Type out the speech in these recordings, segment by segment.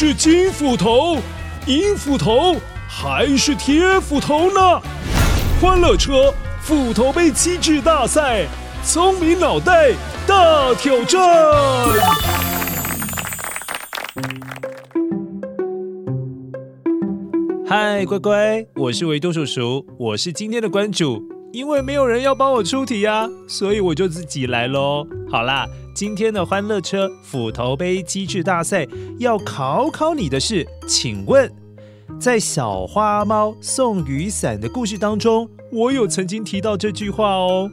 是金斧头、银斧头还是铁斧头呢？欢乐车斧头杯机智大赛，聪明脑袋大挑战。嗨，乖乖，我是维多叔叔，我是今天的关主。因为没有人要帮我出题呀，所以我就自己来喽。好啦，今天的欢乐车斧头杯机智大赛要考考你的是，请问，在小花猫送雨伞的故事当中，我有曾经提到这句话哦。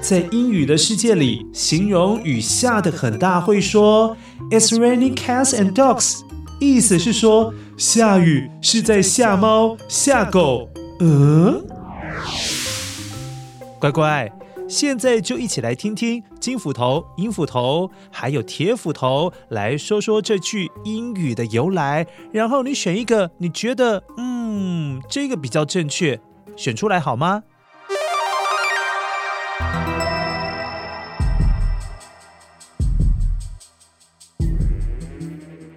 在英语的世界里，形容雨下得很大，会说 "It's raining cats and dogs"，意思是说下雨是在吓猫吓狗。嗯。乖乖，现在就一起来听听金斧头、银斧头还有铁斧头来说说这句英语的由来，然后你选一个你觉得嗯这个比较正确，选出来好吗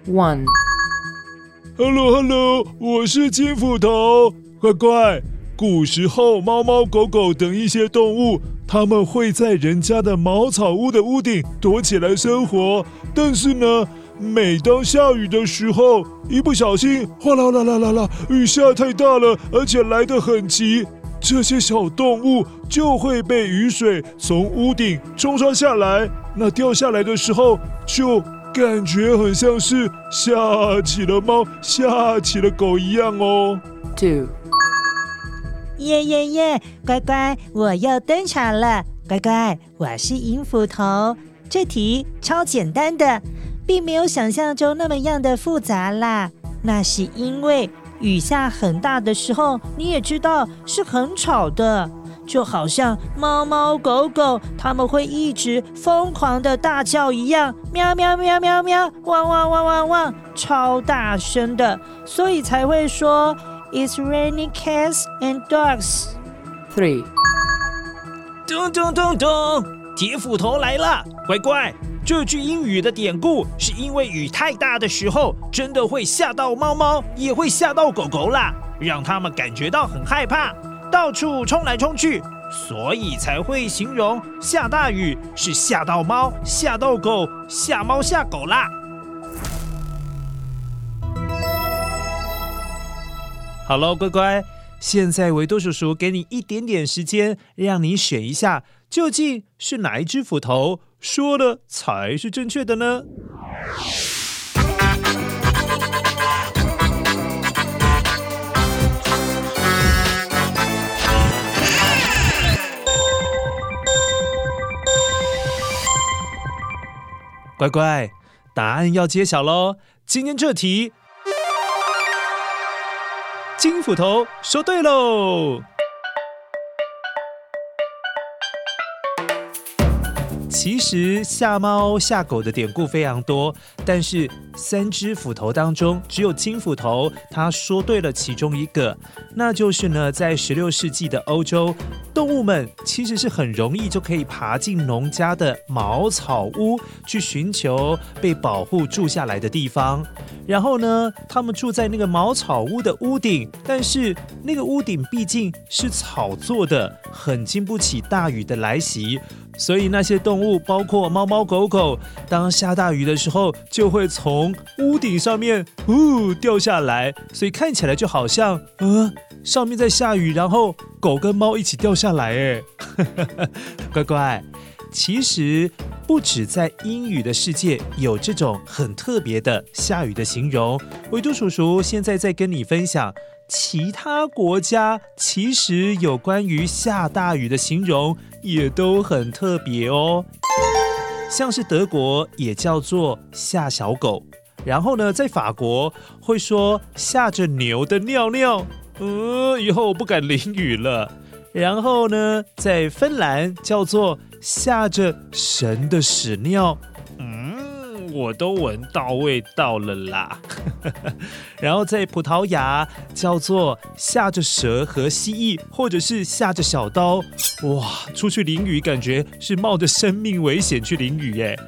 ？One，Hello Hello，我是金斧头，乖乖。古时候，猫猫狗狗等一些动物，它们会在人家的茅草屋的屋顶躲起来生活。但是呢，每当下雨的时候，一不小心，哗啦啦啦啦啦，雨下太大了，而且来得很急，这些小动物就会被雨水从屋顶冲刷下来。那掉下来的时候，就感觉很像是下起了猫，下起了狗一样哦。Two。耶耶耶！乖乖，我又登场了。乖乖，我是银斧头。这题超简单的，并没有想象中那么样的复杂啦。那是因为雨下很大的时候，你也知道是很吵的，就好像猫猫狗狗它们会一直疯狂的大叫一样，喵喵喵喵喵，汪汪汪汪汪，超大声的，所以才会说。It's raining cats and dogs. Three. 咚咚咚咚，铁斧头来了，乖乖。这句英语的典故是因为雨太大的时候，真的会吓到猫猫，也会吓到狗狗啦，让它们感觉到很害怕，到处冲来冲去，所以才会形容下大雨是吓到猫、吓到狗、吓猫吓狗啦。好喽，乖乖，现在维多叔叔给你一点点时间，让你选一下，究竟是哪一只斧头说的才是正确的呢？乖乖，答案要揭晓喽！今天这题。金斧头说对喽。其实吓猫吓狗的典故非常多，但是三只斧头当中，只有金斧头他说对了其中一个，那就是呢，在十六世纪的欧洲，动物们其实是很容易就可以爬进农家的茅草屋去寻求被保护住下来的地方，然后呢，他们住在那个茅草屋的屋顶，但是那个屋顶毕竟是草做的，很经不起大雨的来袭。所以那些动物，包括猫猫狗狗，当下大雨的时候，就会从屋顶上面呜掉下来，所以看起来就好像，呃，上面在下雨，然后狗跟猫一起掉下来，哎，乖乖，其实不止在英语的世界有这种很特别的下雨的形容，维多叔叔现在在跟你分享。其他国家其实有关于下大雨的形容也都很特别哦，像是德国也叫做下小狗，然后呢，在法国会说下着牛的尿尿，嗯，以后我不敢淋雨了。然后呢，在芬兰叫做下着神的屎尿。我都闻到味道了啦，然后在葡萄牙叫做下着蛇和蜥蜴，或者是下着小刀，哇，出去淋雨感觉是冒着生命危险去淋雨耶。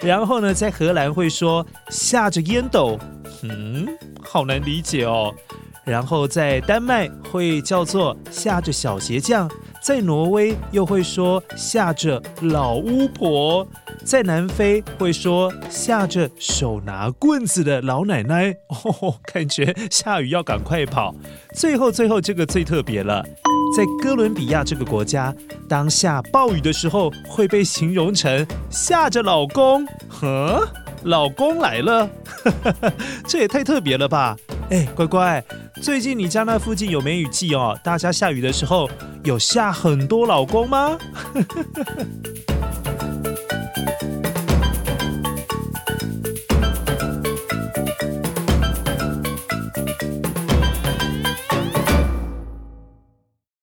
然后呢，在荷兰会说下着烟斗，嗯，好难理解哦。然后在丹麦会叫做下着小鞋匠，在挪威又会说下着老巫婆，在南非会说下着手拿棍子的老奶奶。哦，感觉下雨要赶快跑。最后，最后这个最特别了，在哥伦比亚这个国家，当下暴雨的时候会被形容成下着老公。呵，老公来了，这也太特别了吧？哎，乖乖。最近你家那附近有梅雨季哦？大家下雨的时候有下很多老公吗？